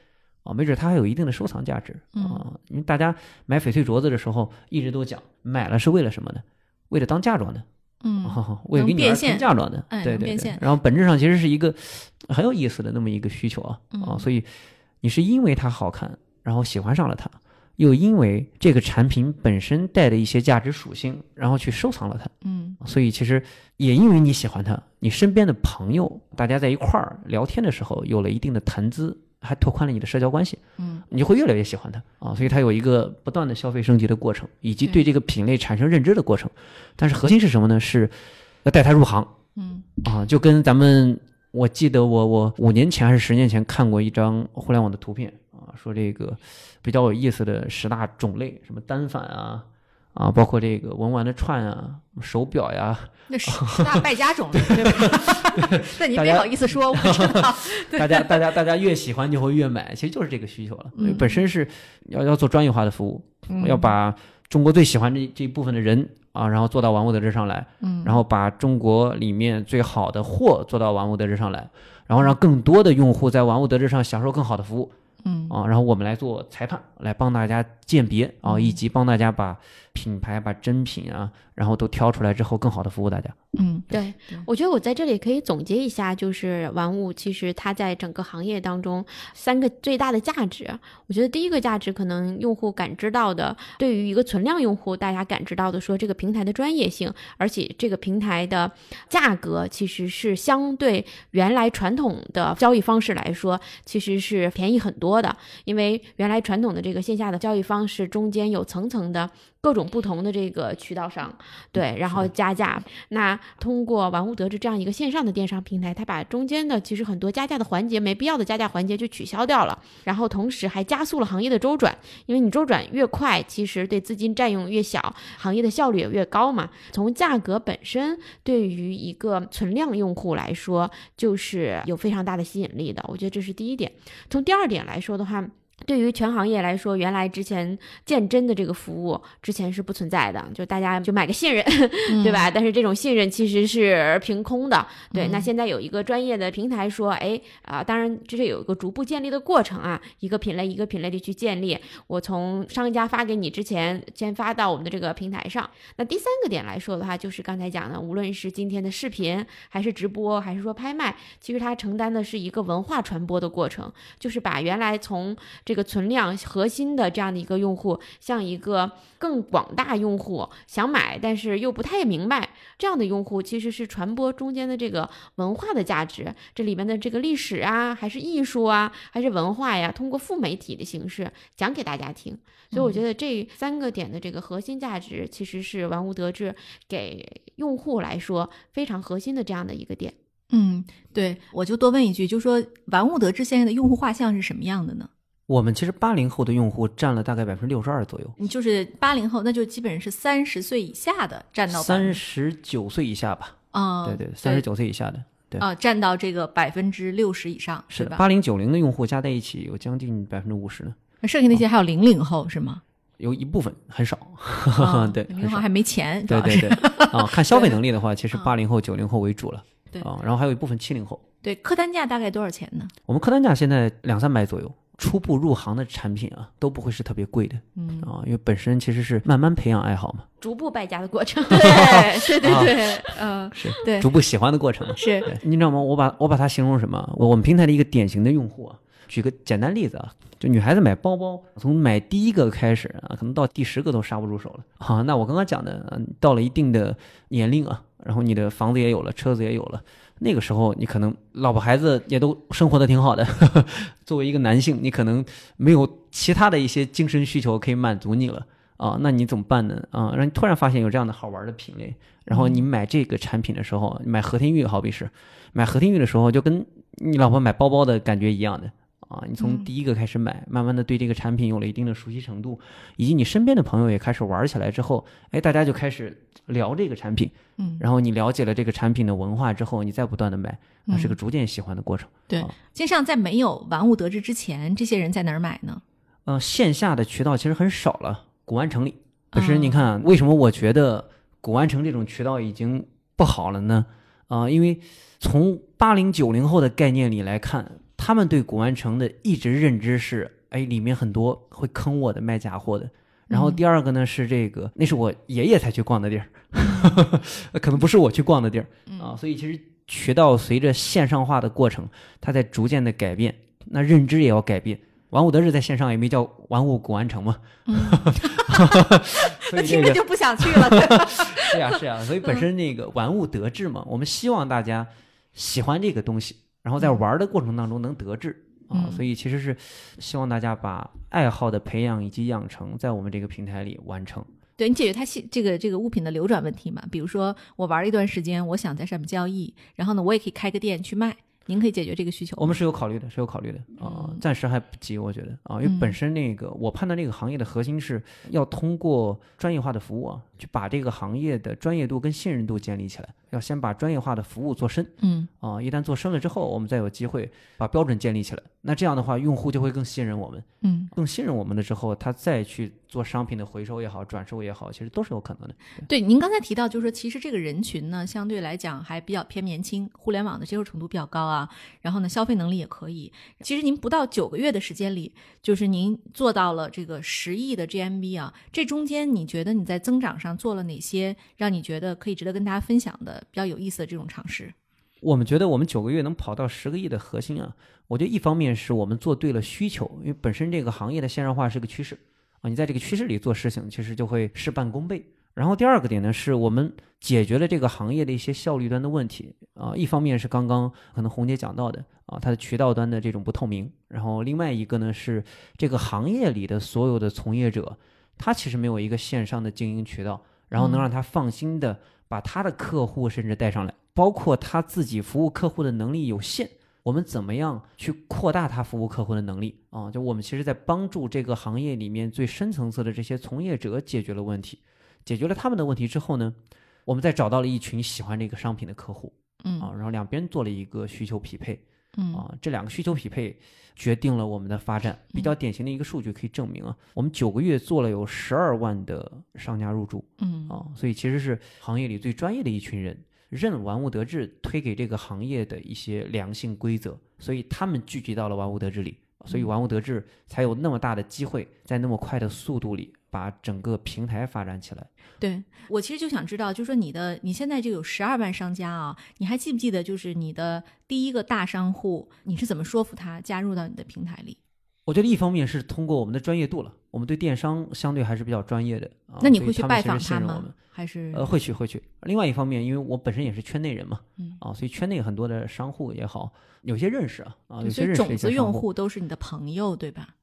啊，没准它还有一定的收藏价值啊。因为大家买翡翠镯子的时候，一直都讲买了是为了什么呢？为了当嫁妆的，嗯啊，为了给女儿能变现添嫁妆的，哎对对对。然后本质上其实是一个很有意思的那么一个需求啊啊，嗯所以你是因为它好看，然后喜欢上了它，又因为这个产品本身带的一些价值属性，然后去收藏了它。嗯所以其实也因为你喜欢它，你身边的朋友大家在一块儿聊天的时候有了一定的谈资，还拓宽了你的社交关系，嗯你会越来越喜欢它啊。所以它有一个不断的消费升级的过程，以及对这个品类产生认知的过程。但是核心是什么呢？是要带他入行嗯啊，就跟咱们。我记得我我五年前还是十年前看过一张互联网的图片啊，说这个比较有意思的十大种类，什么单反啊啊，包括这个文玩的串啊、手表呀，那十十大败家种类，对吧？那您别好意思说，我知道。大家大家大家越喜欢就会越买，其实就是这个需求了。嗯本身是要要做专业化的服务，嗯要把中国最喜欢这这一部分的人啊，然后做到玩物得之上来，嗯然后把中国里面最好的货做到玩物得之上来，然后让更多的用户在玩物得之上享受更好的服务嗯。啊，然后我们来做裁判，来帮大家鉴别啊，嗯。以及帮大家把品牌、把真品啊，然后都挑出来之后，更好的服务大家。嗯对，我觉得我在这里可以总结一下，就是玩物其实它在整个行业当中三个最大的价值。我觉得第一个价值可能用户感知到的，对于一个存量用户，大家感知到的说这个平台的专业性，而且这个平台的价格其实是相对原来传统的交易方式来说，其实是便宜很多的。因为原来传统的这个线下的交易方式中间有层层的各种不同的这个渠道商，对，然后加价。那通过玩物得志这样一个线上的电商平台，它把中间的其实很多加价的环节、没必要的加价环节就取消掉了，然后同时还加速了行业的周转，因为你周转越快，其实对资金占用越小，行业的效率也越高嘛。从价格本身对于一个存量用户来说，就是有非常大的吸引力的，我觉得这是第一点。从第二点来说的话，对于全行业来说，原来之前鉴真的这个服务之前是不存在的，就大家就买个信任，对吧？但是这种信任其实是凭空的。对，那现在有一个专业的平台说，哎啊，当然这是有一个逐步建立的过程啊，一个品类一个品类的去建立。我从商家发给你之前，先发到我们的这个平台上。那第三个点来说的话，就是刚才讲的，无论是今天的视频，还是直播，还是说拍卖，其实它承担的是一个文化传播的过程，就是把原来从这个存量核心的这样的一个用户，像一个更广大用户想买，但是又不太明白这样的用户，其实是传播中间的这个文化的价值，这里面的这个历史啊，还是艺术啊，还是文化呀，通过副媒体的形式讲给大家听。所以我觉得这三个点的这个核心价值，其实是玩物得志给用户来说非常核心的这样的一个点。嗯，对，我就多问一句，就说玩物得志现在的用户画像是什么样的呢？我们其实八零后的用户占了大概百分之六十二左右，你就是八零后，那就基本上是三十岁以下的占到三十九岁以下吧。啊，对对，三十九岁以下的，对啊，占到这个百分之六十以上，是的？八零九零的用户加在一起有将近百分之五十呢。那剩下那些还有零零后是吗？有一部分很少，啊 对，零零后还没钱，对对对啊，看消费能力的话，其实嗯八零后、九零后为主了。对啊，然后还有一部分七零后。对，客单价大概多少钱呢？我们客单价现在两三百左右，初步入行的产品啊，都不会是特别贵的。嗯，啊，因为本身其实是慢慢培养爱好嘛，逐步败家的过程。对对对啊对，嗯，是对逐步喜欢的过程。是，对，你知道吗？我把我把它形容什么？我我们平台的一个典型的用户啊，举个简单例子啊，就女孩子买包包，从买第一个开始啊，可能到第十个都刹不住手了啊。那我刚刚讲的，嗯到了一定的年龄啊，然后你的房子也有了，车子也有了，那个时候你可能老婆孩子也都生活的挺好的，作为一个男性，你可能没有其他的一些精神需求可以满足你了。啊，那你怎么办呢？啊，让你突然发现有这样的好玩的品类，然后你买这个产品的时候，买和田玉好比是，买和田玉的时候，就跟你老婆买包包的感觉一样的啊。你从嗯第一个开始买，慢慢的对这个产品有了一定的熟悉程度，以及你身边的朋友也开始玩起来之后，哎，大家就开始聊这个产品，嗯，然后你了解了这个产品的文化之后，你再不断的买，那，是个嗯逐渐喜欢的过程。对啊。实际上，在没有玩物得志之前，这些人在哪儿买呢？呃，线下的渠道其实很少了，古玩城里本身嗯你看啊，为什么我觉得古玩城这种渠道已经不好了呢？啊、因为从八零九零后的概念里来看，他们对古玩城的一直认知是，哎，里面很多会坑我的卖假货的。然后嗯第二个呢是这个，那是我爷爷才去逛的地儿，可能不是我去逛的地儿啊。所以其实渠道随着线上化的过程，它在逐渐的改变，那认知也要改变。玩物得志在线上也没叫玩物古玩城嘛，所那以这个听着就不想去了。对 吧是呀是呀，所以本身那个玩物得志嘛，我们希望大家喜欢这个东西，然后在玩的过程当中能得志啊，嗯所以其实是希望大家把爱好的培养以及养成在我们这个平台里完成。对你解决它系这个这个物品的流转问题嘛？比如说我玩了一段时间，我想在上面交易，然后呢，我也可以开个店去卖。您可以解决这个需求。我们是有考虑的，是有考虑的啊、嗯暂时还不急，我觉得啊，因为嗯本身那个我判断这个行业的核心是要通过专业化的服务啊，去把这个行业的专业度跟信任度建立起来，要先把专业化的服务做深嗯啊，一旦做深了之后，我们再有机会把标准建立起来，那这样的话，用户就会更信任我们，嗯更信任我们了之后，他再去做商品的回收也好，转售也好，其实都是有可能的。对，您刚才提到，就是说，其实这个人群呢，相对来讲还比较偏年轻，互联网的接受程度比较高啊，然后呢，消费能力也可以。其实您不到九个月的时间里，就是您做到了这个十亿的 GMV 啊，这中间你觉得你在增长上做了哪些让你觉得可以值得跟大家分享的比较有意思的这种尝试？我们觉得我们九个月能跑到十个亿的核心啊，我觉得一方面是我们做对了需求，因为本身这个行业的线上化是个趋势啊，你在这个趋势里做事情，其实就会事半功倍。然后第二个点呢，是我们解决了这个行业的一些效率端的问题啊，一方面是刚刚可能红姐讲到的啊，它的渠道端的这种不透明，然后另外一个呢是这个行业里的所有的从业者，他其实没有一个线上的经营渠道，然后能让他放心的把他的客户甚至带上来，包括他自己服务客户的能力有限，我们怎么样去扩大他服务客户的能力？啊？就我们其实在帮助这个行业里面最深层次的这些从业者解决了问题，解决了他们的问题之后呢，我们再找到了一群喜欢这个商品的客户。嗯。啊，然后两边做了一个需求匹配嗯。啊，这两个需求匹配决定了我们的发展。比较典型的一个数据可以证明啊，我们九个月做了有十二万的商家入驻嗯。啊，所以其实是行业里最专业的一群人，任玩物得志推给这个行业的一些良性规则，所以他们聚集到了玩物得志里，所以玩物得志才有那么大的机会，在那么快的速度里把整个平台发展起来。对我其实就想知道，就是说你的你现在就有十二万商家啊，你还记不记得就是你的第一个大商户，你是怎么说服他加入到你的平台里？我觉得一方面是通过我们的专业度了，我们对电商相对还是比较专业的啊。那你会去拜访他们？还是呃，会去会去。另外一方面，因为我本身也是圈内人嘛，嗯啊，所以圈内很多的商户也好，有些认识啊，啊，有些认识的种子用户都是你的朋友，对吧？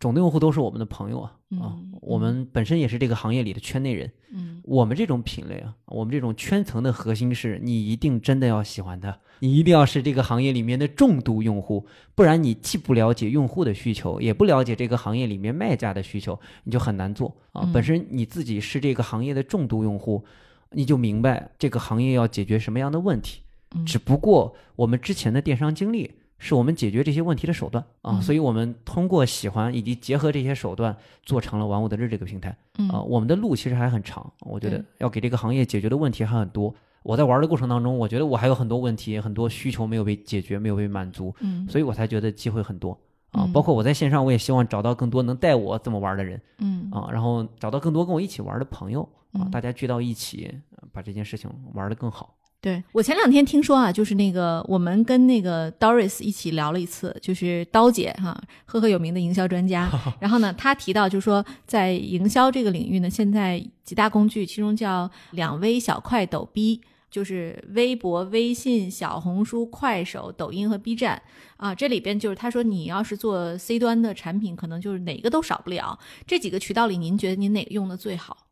种子用户都是我们的朋友啊，啊嗯，我们本身也是这个行业里的圈内人。嗯我们这种品类啊，我们这种圈层的核心是你一定真的要喜欢它，你一定要是这个行业里面的重度用户，不然你既不了解用户的需求，也不了解这个行业里面卖家的需求，你就很难做啊。嗯本身你自己是这个行业的重度用户，你就明白这个行业要解决什么样的问题。嗯只不过我们之前的电商经历是我们解决这些问题的手段啊，嗯所以我们通过喜欢以及结合这些手段，做成了玩物得志这个平台。嗯啊，我们的路其实还很长，我觉得要给这个行业解决的问题还很多。我在玩的过程当中，我觉得我还有很多问题、很多需求没有被解决、没有被满足，嗯所以我才觉得机会很多啊。嗯包括我在线上，我也希望找到更多能带我这么玩的人嗯啊，然后找到更多跟我一起玩的朋友啊，嗯大家聚到一起，呃把这件事情玩得更好。对我前两天听说啊，就是那个我们跟那个 Doris 一起聊了一次，就是刀姐哈，赫赫有名的营销专家。然后呢，她提到就是说，在营销这个领域呢，现在几大工具，其中叫两微、小快、抖 B。就是微博、微信、小红书、快手、抖音和 B 站啊，这里边就是他说你要是做 C 端的产品，可能就是哪个都少不了。这几个渠道里，您觉得您哪个用的最好？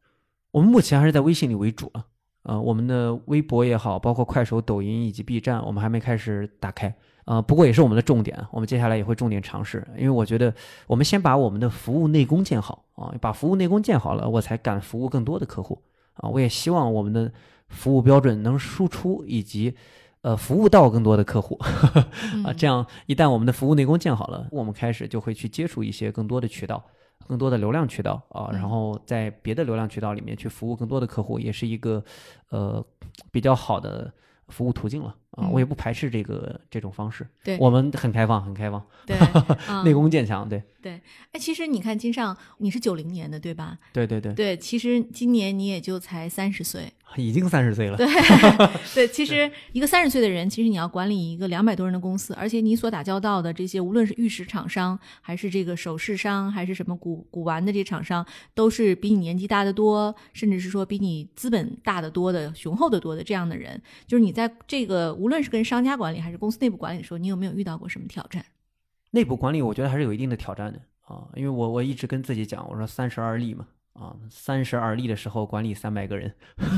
我们目前还是在微信里为主啊，呃，我们的微博也好，包括快手、抖音以及 B 站，我们还没开始打开。呃，不过也是我们的重点，我们接下来也会重点尝试，因为我觉得我们先把我们的服务内功建好啊，把服务内功建好了，我才敢服务更多的客户啊。我也希望我们的服务标准能输出以及呃服务到更多的客户 啊，这样一旦我们的服务内功建好了，我们开始就会去接触一些更多的渠道。更多的流量渠道啊，然后在别的流量渠道里面去服务更多的客户，也是一个呃比较好的服务途径了啊。嗯我也不排斥这个这种方式，对我们很开放，很开放，对，嗯内功渐强，对对，哎，其实你看金尚，你是九零年的对吧？对对对，对，其实今年你也就才三十岁。已经三十岁了，对 对，其实一个三十岁的人，其实你要管理一个两百多人的公司，而且你所打交道的这些，无论是玉石厂商，还是这个首饰商，还是什么古古玩的这些厂商，都是比你年纪大得多，甚至是说比你资本大得多的、雄厚得多的这样的人。就是你在这个无论是跟商家管理还是公司内部管理的时候，你有没有遇到过什么挑战？内部管理我觉得还是有一定的挑战的啊，因为我我一直跟自己讲，我说三十而立嘛。啊，三十而立的时候管理三百个人，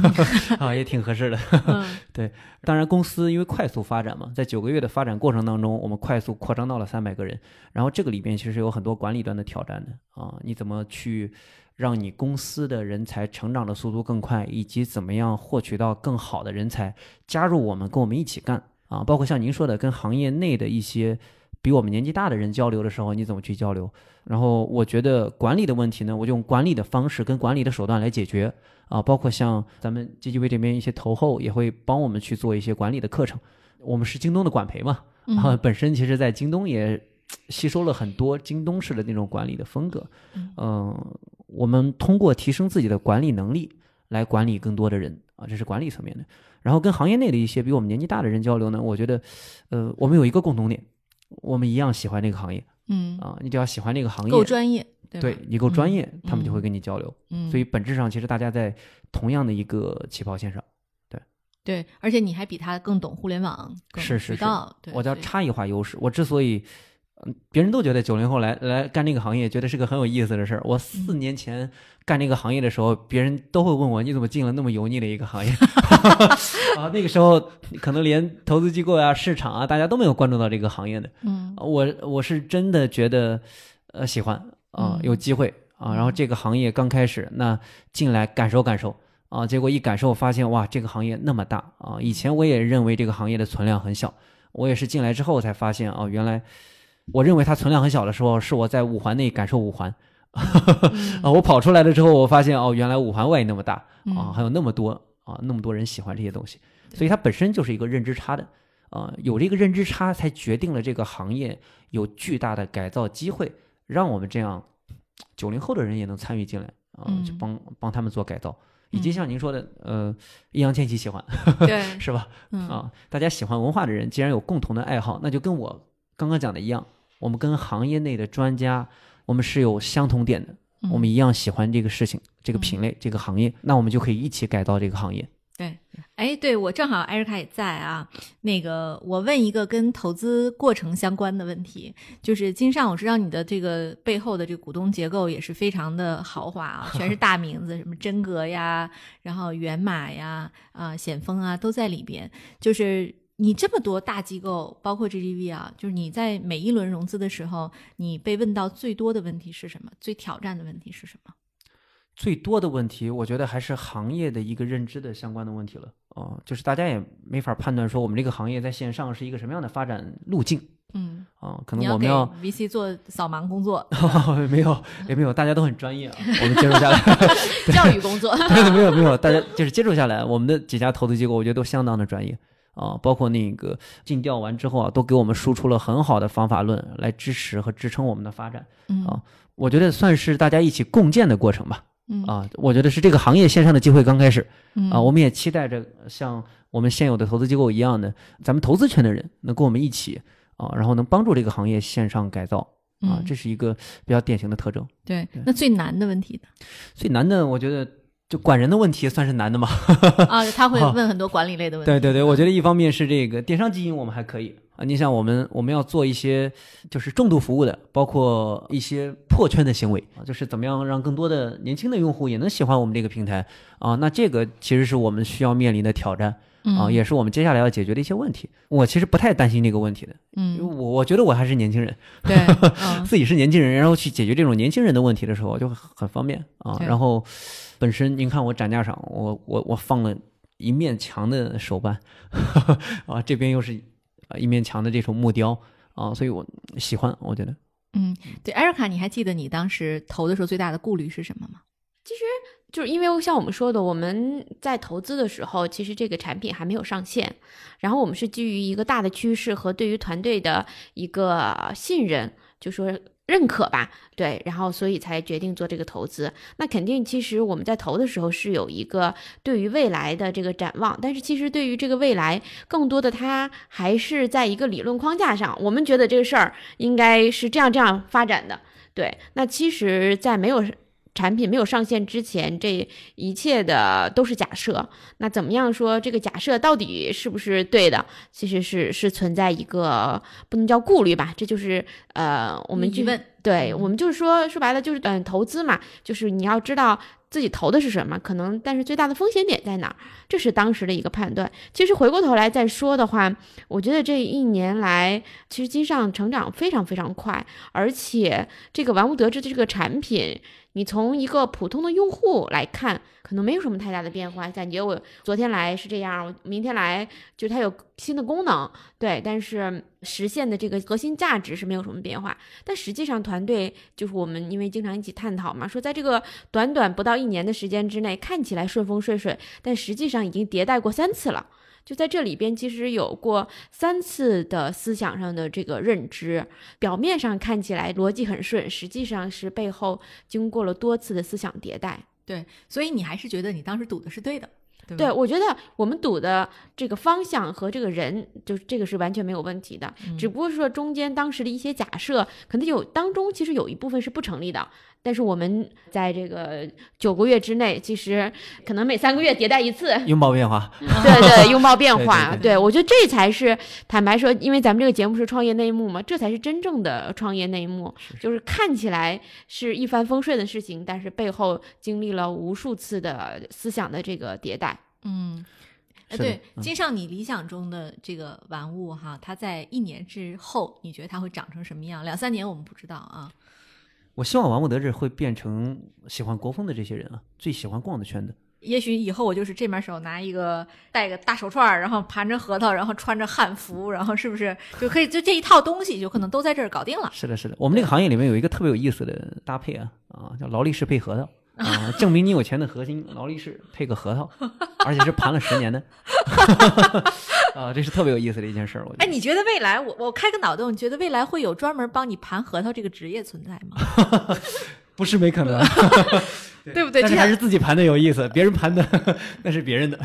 啊，也挺合适的。对当然，公司因为快速发展嘛，在九个月的发展过程当中，我们快速扩张到了三百个人。然后这个里边其实有很多管理端的挑战的啊，你怎么去让你公司的人才成长的速度更快，以及怎么样获取到更好的人才加入我们，跟我们一起干啊？包括像您说的，跟行业内的一些比我们年纪大的人交流的时候，你怎么去交流？然后我觉得管理的问题呢，我就用管理的方式跟管理的手段来解决啊，包括像咱们 GGV 这边一些投后也会帮我们去做一些管理的课程。我们是京东的管培嘛，啊本身其实在京东也吸收了很多京东式的那种管理的风格。嗯、我们通过提升自己的管理能力来管理更多的人啊，这是管理层面的。然后跟行业内的一些比我们年纪大的人交流呢，我觉得，呃，我们有一个共同点，我们一样喜欢这个行业嗯，啊，你只要喜欢这个行业，够专业，对对你够专业，嗯他们就会跟你交流。嗯，所以本质上，其实大家在同样的一个起跑线上。对对，而且你还比他更懂互联网，更是是是我叫差异化优势。我之所以，嗯，别人都觉得九零后来来干这个行业，觉得是个很有意思的事儿。我四嗯年前干这个行业的时候，别人都会问我，你怎么进了那么油腻的一个行业？啊，那个时候可能连投资机构啊、市场啊，大家都没有关注到这个行业的。嗯我我是真的觉得，呃，喜欢啊、嗯有机会啊。然后这个行业刚开始，那进来感受感受啊，结果一感受发现，哇，这个行业那么大啊！以前我也认为这个行业的存量很小我也是进来之后才发现，哦，原来我认为它存量很小的时候，是我在五环内感受五环，啊，我跑出来了之后，我发现哦，原来五环外那么大啊，还有那么多啊，那么多人喜欢这些东西，所以它本身就是一个认知差的，啊，有这个认知差，才决定了这个行业有巨大的改造机会，让我们这样九零后的人也能参与进来啊，就帮帮他们做改造。以及像您说的，呃，易烊千玺喜欢，对，是吧？啊，大家喜欢文化的人，既然有共同的爱好，那就跟我刚刚讲的一样，我们跟行业内的专家，我们是有相同点的，我们一样喜欢这个事情、这个品类、这个行业，那我们就可以一起改造这个行业。对，哎，对我正好艾瑞卡也在啊。那个，我问一个跟投资过程相关的问题，就是金尚，我知道你的这个背后的这个股东结构也是非常的豪华啊，全是 大名字，什么真格呀，然后源码呀，啊，险峰啊，都在里边。就是你这么多大机构，包括 GGV 啊，就是你在每一轮融资的时候，你被问到最多的问题是什么？最挑战的问题是什么？最多的问题，我觉得还是行业的一个认知的相关的问题了啊，就是大家也没法判断说我们这个行业在线上是一个什么样的发展路径。嗯啊，可能我们要 VC 做扫盲工作，没有 也没有，大家都很专业啊。我们接触下来，教育工作没有没有，大家就是接触下来，我们的几家投资机构，我觉得都相当的专业啊，包括那个尽调完之后啊，都给我们输出了很好的方法论来支持和支撑我们的发展啊。我觉得算是大家一起共建的过程吧。啊，我觉得是这个行业线上的机会刚开始，啊，我们也期待着像我们现有的投资机构一样的，咱们投资圈的人能跟我们一起啊，然后能帮助这个行业线上改造啊，这是一个比较典型的特征。对，那最难的问题呢？最难的，我觉得就管人的问题算是难的吗。啊，他会问很多管理类的问题。对对对，我觉得一方面是这个电商基因我们还可以。啊，你像我们，我们要做一些就是重度服务的，包括一些破圈的行为啊，就是怎么样让更多的年轻的用户也能喜欢我们这个平台啊？那这个其实是我们需要面临的挑战啊，也是我们接下来要解决的一些问题。我其实不太担心这个问题的，嗯，因为我我觉得我还是年轻人，对，自己是年轻人，然后去解决这种年轻人的问题的时候就很方便啊。然后本身您看我展架上，我我我放了一面墙的手办 啊，这边又是。啊，一面墙的这种木雕啊，所以我喜欢，我觉得，嗯，对，艾瑞卡，你还记得你当时投的时候最大的顾虑是什么吗？其实就是因为像我们说的，我们在投资的时候，其实这个产品还没有上线，然后我们是基于一个大的趋势和对于团队的一个信任，就说。认可吧，对，然后所以才决定做这个投资。那肯定，其实我们在投的时候是有一个对于未来的这个展望，但是其实对于这个未来，更多的它还是在一个理论框架上。我们觉得这个事儿应该是这样这样发展的，对。那其实，在没有。产品没有上线之前，这一切的都是假设。那怎么样说这个假设到底是不是对的？其实是是存在一个不能叫顾虑吧，这就是呃我们疑问。对我们就是说说白了就是嗯投资嘛，就是你要知道自己投的是什么，可能但是最大的风险点在哪儿，这是当时的一个判断。其实回过头来再说的话，我觉得这一年来其实金上成长非常非常快，而且这个玩物得志的这个产品。你从一个普通的用户来看，可能没有什么太大的变化。感觉我昨天来是这样，我明天来就它有新的功能，对，但是实现的这个核心价值是没有什么变化。但实际上，团队就是我们因为经常一起探讨嘛，说在这个短短不到一年的时间之内，看起来顺风顺水，但实际上已经迭代过三次了。就在这里边，其实有过三次的思想上的这个认知，表面上看起来逻辑很顺，实际上是背后经过了多次的思想迭代。对，所以你还是觉得你当时赌的是对的，对我觉得我们赌的这个方向和这个人，就是这个是完全没有问题的，只不过是说中间当时的一些假设，可能有当中其实有一部分是不成立的。但是我们在这个九个月之内，其实可能每三个月迭代一次，拥抱变化。对 对，拥抱变化。对，我觉得这才是坦白说，因为咱们这个节目是创业内幕嘛，这才是真正的创业内幕。就是看起来是一帆风顺的事情，但是背后经历了无数次的思想的这个迭代。嗯，呃，对，金上，你理想中的这个玩物哈，它在一年之后，你觉得它会长成什么样？两三年我们不知道啊。我希望王物得这会变成喜欢国风的这些人啊，最喜欢逛的圈子。也许以后我就是这面手拿一个戴个大手串儿，然后盘着核桃，然后穿着汉服，然后是不是就可以就这一套东西就可能都在这儿搞定了？是的，是的，我们这个行业里面有一个特别有意思的搭配啊啊，叫劳力士配核桃 啊，证明你有钱的核心，劳力士配个核桃，而且是盘了十年的，啊，这是特别有意思的一件事儿。我觉得哎，你觉得未来我我开个脑洞，你觉得未来会有专门帮你盘核桃这个职业存在吗？不是没可能，对不对？但就是还是自己盘的有意思，别人盘的那是别人的，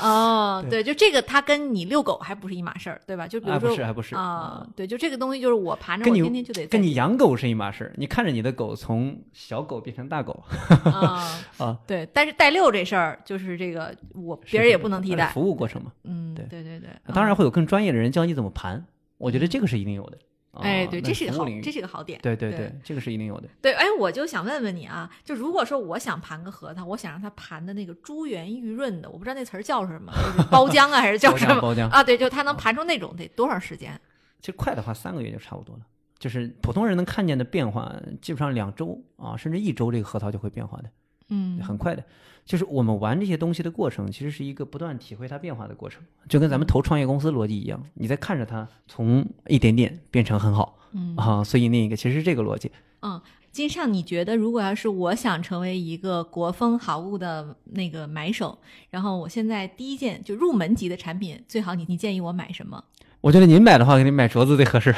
哦，对，就这个，它跟你遛狗还不是一码事儿，对吧？就比如啊说不是还不是啊，对，就这个东西就是我盘着，你我天天就得跟你养狗是一码事儿。你看着你的狗从小狗变成大狗啊 啊，对，但是带遛这事儿就是这个我别人也不能替代，呃服务过程嘛。嗯，对对对对，当然啊会有更专业的人教你怎么盘，我觉得这个是一定有的。哎，对，这是个好这是个好点，对对对对，这个是一定有的。对，哎，我就想问问你啊，就如果说我想盘个核桃，我想让它盘的那个珠圆玉润的，我不知道那词儿叫什么，就是包浆啊，还是叫什么包浆啊？对，就它能盘出那种得多长时间？其实快的话，三个月就差不多了。就是普通人能看见的变化，基本上两周啊，甚至一周，这个核桃就会变化的，嗯很快的。就是我们玩这些东西的过程，其实是一个不断体会它变化的过程，就跟咱们投创业公司逻辑一样，你在看着它从一点点变成很好嗯啊，所以那个其实是这个逻辑。嗯，金尚，你觉得如果要是我想成为一个国风好物的那个买手，然后我现在第一件就入门级的产品，最好你你建议我买什么？我觉得您买的话，肯定买镯子最合适。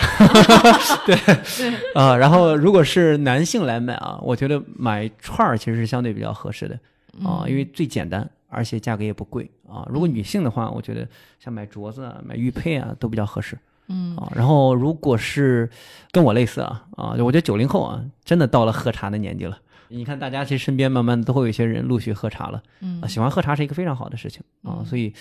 对对，啊，然后如果是男性来买啊，我觉得买串儿其实是相对比较合适的啊，因为最简单，而且价格也不贵啊。如果女性的话，我觉得像买镯子啊、买玉佩啊都比较合适。嗯啊，然后如果是跟我类似啊啊，我觉得九零后啊，真的到了喝茶的年纪了。你看，大家其实身边慢慢都会有一些人陆续喝茶了，嗯啊，喜欢喝茶是一个非常好的事情啊，所以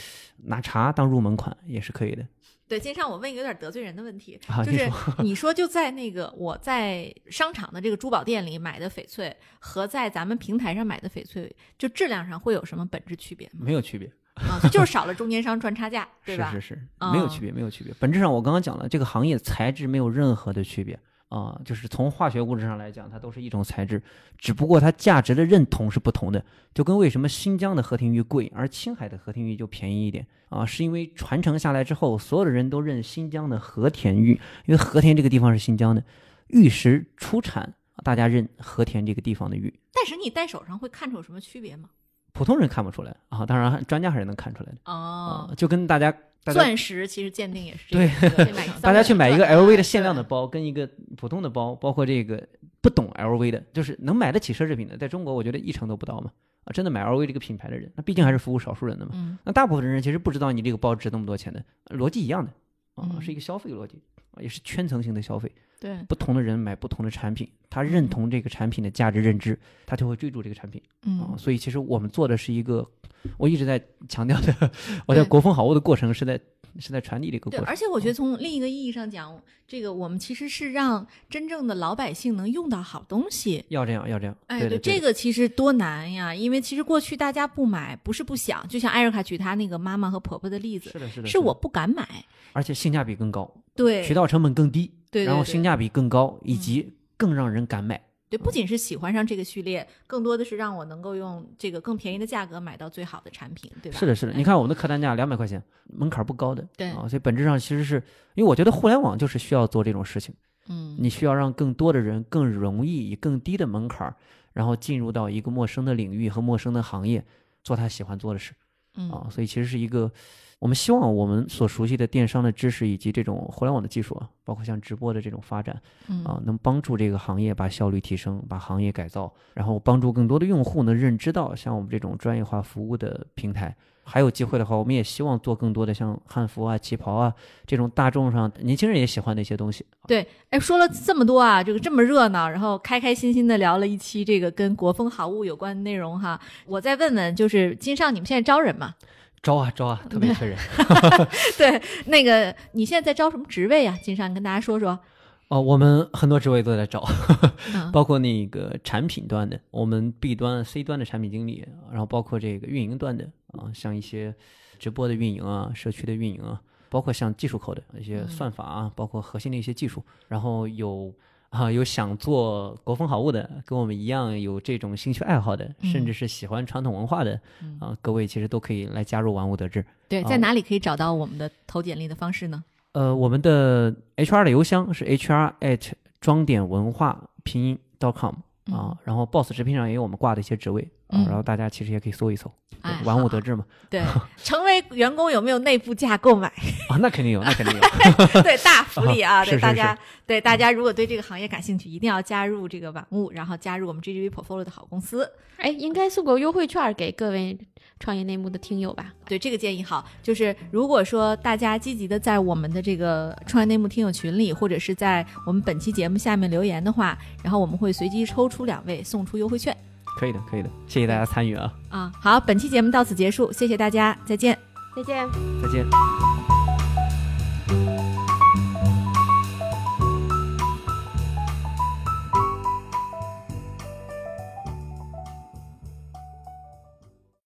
拿茶当入门款也是可以的。对，金尚，我问一个有点得罪人的问题，啊就是你说就在那个我在商场的这个珠宝店里买的翡翠和在咱们平台上买的翡翠，就质量上会有什么本质区别吗？没有区别，啊，就是少了中间商赚差价，对吧？是是是，哦没有区别，没有区别。本质上，我刚刚讲了，这个行业材质没有任何的区别啊、就是从化学物质上来讲，它都是一种材质，只不过它价值的认同是不同的。就跟为什么新疆的和田玉贵，而青海的和田玉就便宜一点啊，是因为传承下来之后，所有的人都认新疆的和田玉，因为和田这个地方是新疆的，玉石出产，大家认和田这个地方的玉。但是你戴手上会看出有什么区别吗？普通人看不出来啊，当然专家还是能看出来的哦。啊，，就跟大家钻石其实鉴定也是这个，对，大家去买一个 LV 的限量的包，跟一个普通的包，包括这个不懂 LV 的，就是能买得起奢侈品的，在中国我觉得一成都不到嘛。啊，真的买 LV 这个品牌的人，那毕竟还是服务少数人的嘛。嗯。那大部分人其实不知道你这个包值那么多钱的，逻辑一样的啊，嗯。是一个消费逻辑。啊，也是圈层性的消费。对，不同的人买不同的产品，他认同这个产品的价值认知，他就会追逐这个产品啊。嗯所以其实我们做的是一个，我一直在强调的，我在国风好物的过程是在是在传递这个对，过程。而且我觉得从另一个意义上讲，这个我们其实是让真正的老百姓能用到好东西。要这样，要这样。哎，对对这个其实多难呀！因为其实过去大家不买，不是不想，就像艾瑞卡举她那个妈妈和婆婆的例子，是的，是的，是我，不敢买。而且性价比更高，对，渠道成本更低，对然后性价比更高，以及更让人敢买。对，不仅是喜欢上这个序列，更多的是让我能够用这个更便宜的价格买到最好的产品，对吧？是的，是的。哎你看我们的客单价两百块钱，门槛不高的，对啊，所以本质上其实是因为我觉得互联网就是需要做这种事情。嗯，你需要让更多的人更容易以更低的门槛儿，然后进入到一个陌生的领域和陌生的行业，做他喜欢做的事嗯啊。所以其实是一个，我们希望我们所熟悉的电商的知识以及这种互联网的技术啊，包括像直播的这种发展嗯啊，能帮助这个行业把效率提升，把行业改造，然后帮助更多的用户能认知到像我们这种专业化服务的平台。还有机会的话，我们也希望做更多的像汉服啊、旗袍啊这种大众上年轻人也喜欢的一些东西。对，哎，说了这么多啊，这个这么热闹，然后开开心心的聊了一期这个跟国风好物有关的内容哈。我再问问，就是金尚，你们现在招人吗？招啊招啊，特别缺人。对，那个你现在在招什么职位啊？金山，跟大家说说。哦，我们很多职位都在招，嗯 包括那个产品端的，我们 B 端、C 端的产品经理，然后包括这个运营端的啊，像一些直播的运营啊、社区的运营啊，包括像技术口的一些算法啊，包括核心的一些技术，然后有啊，有想做国风好物的，跟我们一样有这种兴趣爱好的，嗯甚至是喜欢传统文化的嗯啊，各位其实都可以来加入玩物得志。对，哦在哪里可以找到我们的投简历的方式呢？呃，我们的 HR 的邮箱是 HR at 装点文化拼音 .com 啊，然后 Boss 直聘上也有我们挂的一些职位啊，嗯然后大家其实也可以搜一搜，对哎玩物得志嘛对，成为员工有没有内部价购买？啊，那肯定有，那肯定有。对，大福利啊！是是对大家，对大家，如果对这个行业感兴趣，一定要加入这个玩物，然后加入我们 GGV Portfolio 的好公司。哎，应该送个优惠券给各位创业内幕的听友吧？对这个建议好，就是如果说大家积极的在我们的这个创业内幕听友群里，或者是在我们本期节目下面留言的话，然后我们会随机抽出两位送出优惠券可以的，可以的，谢谢大家参与啊，啊。好，本期节目到此结束，谢谢大家，再见。再见。再见。